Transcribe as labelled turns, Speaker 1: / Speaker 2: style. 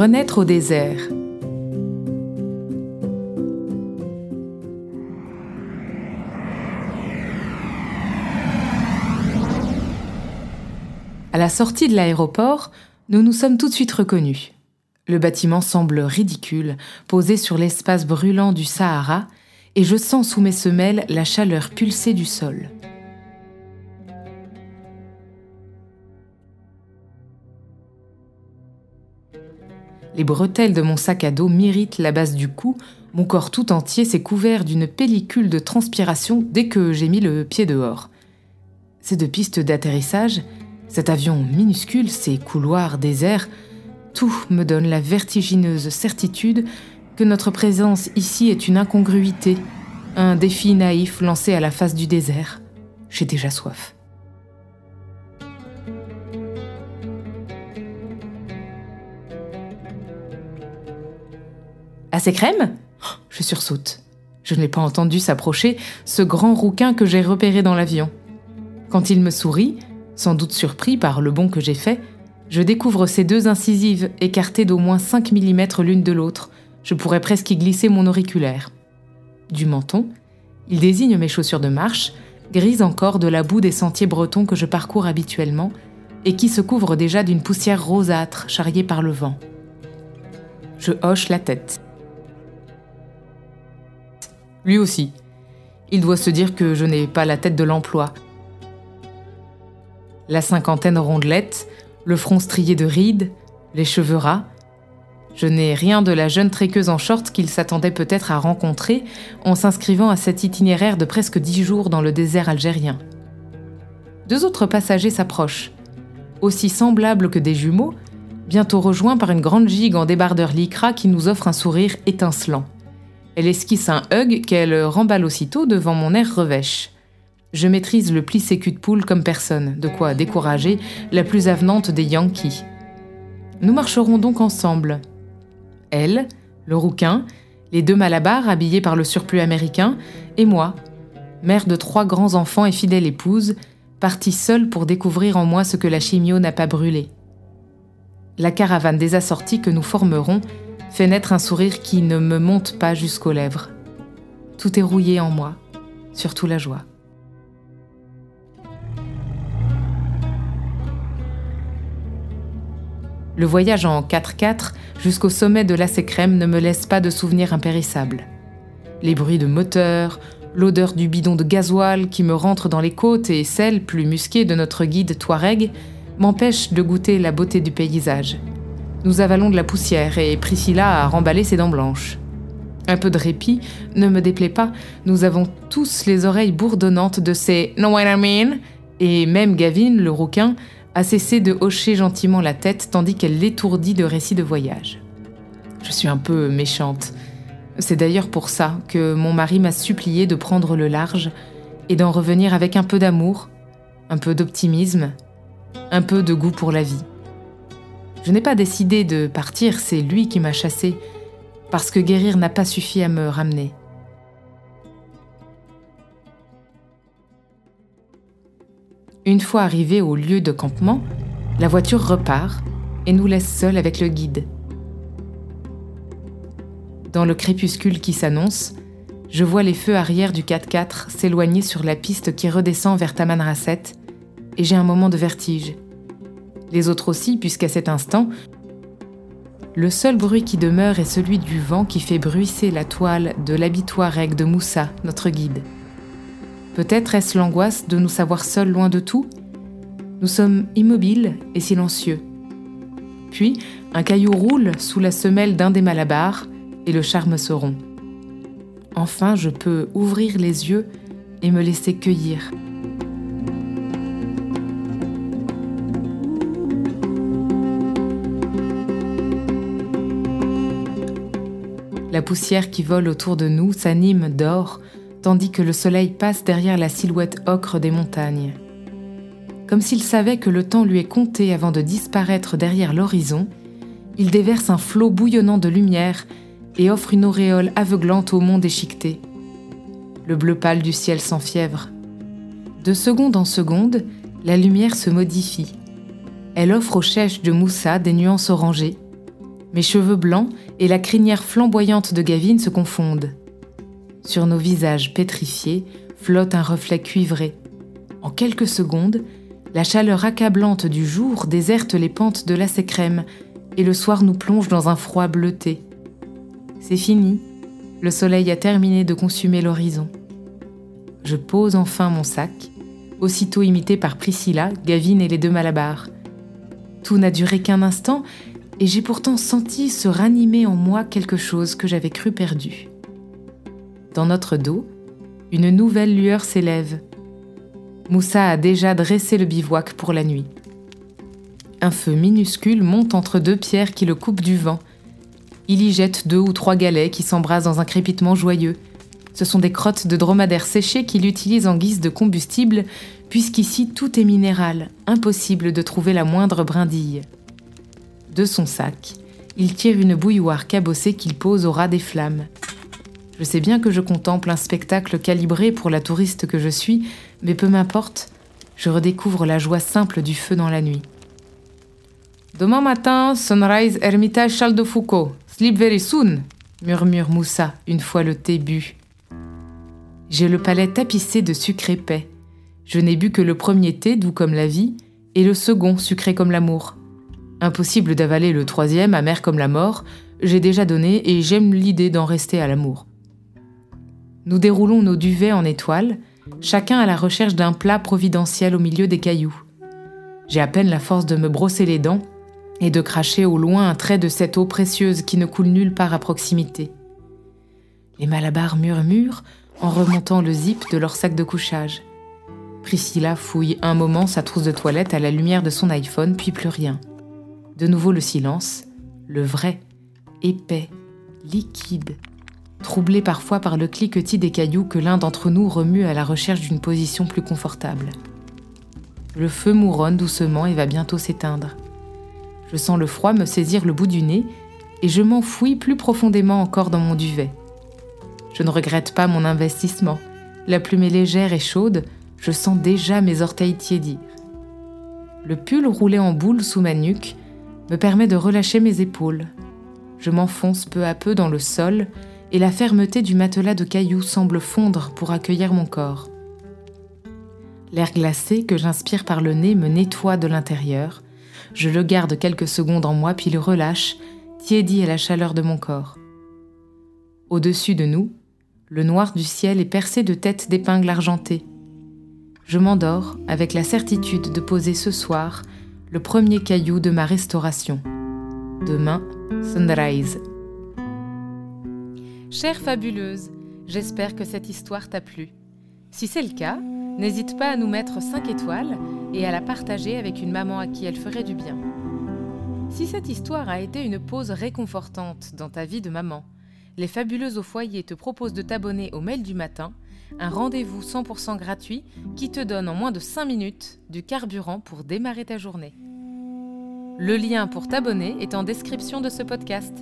Speaker 1: Renaître au désert. À la sortie de l'aéroport, nous nous sommes tout de suite reconnus. Le bâtiment semble ridicule, posé sur l'espace brûlant du Sahara, et je sens sous mes semelles la chaleur pulsée du sol. Les bretelles de mon sac à dos m'irritent la base du cou, mon corps tout entier s'est couvert d'une pellicule de transpiration dès que j'ai mis le pied dehors. Ces deux pistes d'atterrissage, cet avion minuscule, ces couloirs déserts, tout me donne la vertigineuse certitude que notre présence ici est une incongruité, un défi naïf lancé à la face du désert. J'ai déjà soif. Ces crèmes? Je sursaute. Je ne l'ai pas entendu s'approcher, ce grand rouquin que j'ai repéré dans l'avion. Quand il me sourit, sans doute surpris par le bond que j'ai fait, je découvre ces deux incisives écartées d'au moins 5 mm l'une de l'autre. Je pourrais presque y glisser mon auriculaire. Du menton, il désigne mes chaussures de marche, grises encore de la boue des sentiers bretons que je parcours habituellement et qui se couvrent déjà d'une poussière rosâtre charriée par le vent. Je hoche la tête. Lui aussi. Il doit se dire que je n'ai pas la tête de l'emploi. La cinquantaine rondelette, le front strié de rides, les cheveux ras. Je n'ai rien de la jeune tréqueuse en short qu'il s'attendait peut-être à rencontrer en s'inscrivant à cet itinéraire de presque dix jours dans le désert algérien. Deux autres passagers s'approchent, aussi semblables que des jumeaux, bientôt rejoints par une grande gigue en débardeur lycra qui nous offre un sourire étincelant. Elle esquisse un hug qu'elle remballe aussitôt devant mon air revêche. Je maîtrise le pli sécu de poule comme personne, de quoi décourager la plus avenante des Yankees. Nous marcherons donc ensemble. Elle, le rouquin, les deux malabars habillés par le surplus américain, et moi, mère de trois grands enfants et fidèle épouse, partie seule pour découvrir en moi ce que la chimio n'a pas brûlé. La caravane des assortis que nous formerons fait naître un sourire qui ne me monte pas jusqu'aux lèvres. Tout est rouillé en moi, surtout la joie. Le voyage en 4x4 jusqu'au sommet de l'Acécrème ne me laisse pas de souvenirs impérissables. Les bruits de moteur, l'odeur du bidon de gasoil qui me rentre dans les côtes et celle, plus musquée, de notre guide Touareg m'empêchent de goûter la beauté du paysage. Nous avalons de la poussière et Priscilla a remballé ses dents blanches. Un peu de répit ne me déplaît pas, nous avons tous les oreilles bourdonnantes de ces No what I mean? Et même Gavin, le rouquin, a cessé de hocher gentiment la tête tandis qu'elle l'étourdit de récits de voyage. Je suis un peu méchante. C'est d'ailleurs pour ça que mon mari m'a supplié de prendre le large et d'en revenir avec un peu d'amour, un peu d'optimisme, un peu de goût pour la vie. Je n'ai pas décidé de partir, c'est lui qui m'a chassée, parce que guérir n'a pas suffi à me ramener. Une fois arrivé au lieu de campement, la voiture repart et nous laisse seuls avec le guide. Dans le crépuscule qui s'annonce, je vois les feux arrière du 4x4 s'éloigner sur la piste qui redescend vers Tamanrasset et j'ai un moment de vertige. Les autres aussi, puisqu'à cet instant, le seul bruit qui demeure est celui du vent qui fait bruisser la toile de l'habitoire règle de Moussa, notre guide. Peut-être est-ce l'angoisse de nous savoir seuls loin de tout? Nous sommes immobiles et silencieux. Puis, un caillou roule sous la semelle d'un des malabars et le charme se rompt. Enfin, je peux ouvrir les yeux et me laisser cueillir. La poussière qui vole autour de nous s'anime d'or tandis que le soleil passe derrière la silhouette ocre des montagnes. Comme s'il savait que le temps lui est compté avant de disparaître derrière l'horizon, il déverse un flot bouillonnant de lumière et offre une auréole aveuglante au monde échiqueté. Le bleu pâle du ciel s'enfièvre. De seconde en seconde, la lumière se modifie. Elle offre au chèche de Moussa des nuances orangées. Mes cheveux blancs et la crinière flamboyante de Gavin se confondent. Sur nos visages pétrifiés flotte un reflet cuivré. En quelques secondes, la chaleur accablante du jour déserte les pentes de la crème et le soir nous plonge dans un froid bleuté. C'est fini, le soleil a terminé de consumer l'horizon. Je pose enfin mon sac, aussitôt imité par Priscilla, Gavin et les deux Malabars. Tout n'a duré qu'un instant, et j'ai pourtant senti se ranimer en moi quelque chose que j'avais cru perdu. Dans notre dos, une nouvelle lueur s'élève. Moussa a déjà dressé le bivouac pour la nuit. Un feu minuscule monte entre deux pierres qui le coupent du vent. Il y jette deux ou trois galets qui s'embrassent dans un crépitement joyeux. Ce sont des crottes de dromadaires séchées qu'il utilise en guise de combustible, puisqu'ici tout est minéral, impossible de trouver la moindre brindille. Son sac, il tire une bouilloire cabossée qu'il pose au ras des flammes. Je sais bien que je contemple un spectacle calibré pour la touriste que je suis, mais peu m'importe, je redécouvre la joie simple du feu dans la nuit. Demain matin, sunrise Hermitage Charles de Foucault. Sleep very soon, murmure Moussa une fois le thé bu. J'ai le palais tapissé de sucre épais. Je n'ai bu que le premier thé, doux comme la vie, et le second, sucré comme l'amour. Impossible d'avaler le troisième, amer comme la mort. J'ai déjà donné et j'aime l'idée d'en rester à l'amour. Nous déroulons nos duvets en étoiles, chacun à la recherche d'un plat providentiel au milieu des cailloux. J'ai à peine la force de me brosser les dents et de cracher au loin un trait de cette eau précieuse qui ne coule nulle part à proximité. Les malabars murmurent en remontant le zip de leur sac de couchage. Priscilla fouille un moment sa trousse de toilette à la lumière de son iPhone, puis plus rien. De nouveau le silence, le vrai, épais, liquide, troublé parfois par le cliquetis des cailloux que l'un d'entre nous remue à la recherche d'une position plus confortable. Le feu mouronne doucement et va bientôt s'éteindre. Je sens le froid me saisir le bout du nez et je m'enfouis plus profondément encore dans mon duvet. Je ne regrette pas mon investissement. La plume est légère et chaude, je sens déjà mes orteils tiédir. Le pull roulé en boule sous ma nuque me permet de relâcher mes épaules. Je m'enfonce peu à peu dans le sol et la fermeté du matelas de cailloux semble fondre pour accueillir mon corps. L'air glacé que j'inspire par le nez me nettoie de l'intérieur. Je le garde quelques secondes en moi puis le relâche, tiédi à la chaleur de mon corps. Au-dessus de nous, le noir du ciel est percé de têtes d'épingles argentées. Je m'endors avec la certitude de poser ce soir le premier caillou de ma restauration. Demain, sunrise. Chère fabuleuse, j'espère que cette histoire t'a plu. Si c'est le cas, n'hésite pas à nous mettre 5 étoiles et à la partager avec une maman à qui elle ferait du bien. Si cette histoire a été une pause réconfortante dans ta vie de maman, les Fabuleuses au foyer te proposent de t'abonner au mail du matin, un rendez-vous 100% gratuit qui te donne en moins de 5 minutes du carburant pour démarrer ta journée. Le lien pour t'abonner est en description de ce podcast.